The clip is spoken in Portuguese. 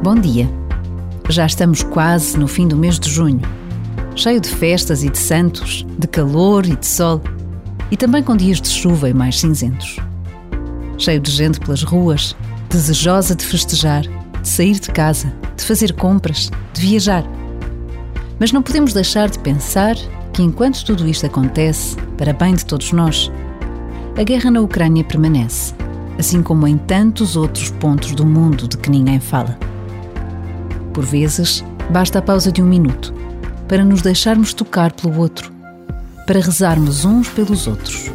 Bom dia. Já estamos quase no fim do mês de junho, cheio de festas e de santos, de calor e de sol, e também com dias de chuva e mais cinzentos. Cheio de gente pelas ruas, desejosa de festejar, de sair de casa, de fazer compras, de viajar. Mas não podemos deixar de pensar que enquanto tudo isto acontece, para bem de todos nós, a guerra na Ucrânia permanece, assim como em tantos outros pontos do mundo de que ninguém fala. Por vezes, basta a pausa de um minuto para nos deixarmos tocar pelo outro, para rezarmos uns pelos outros.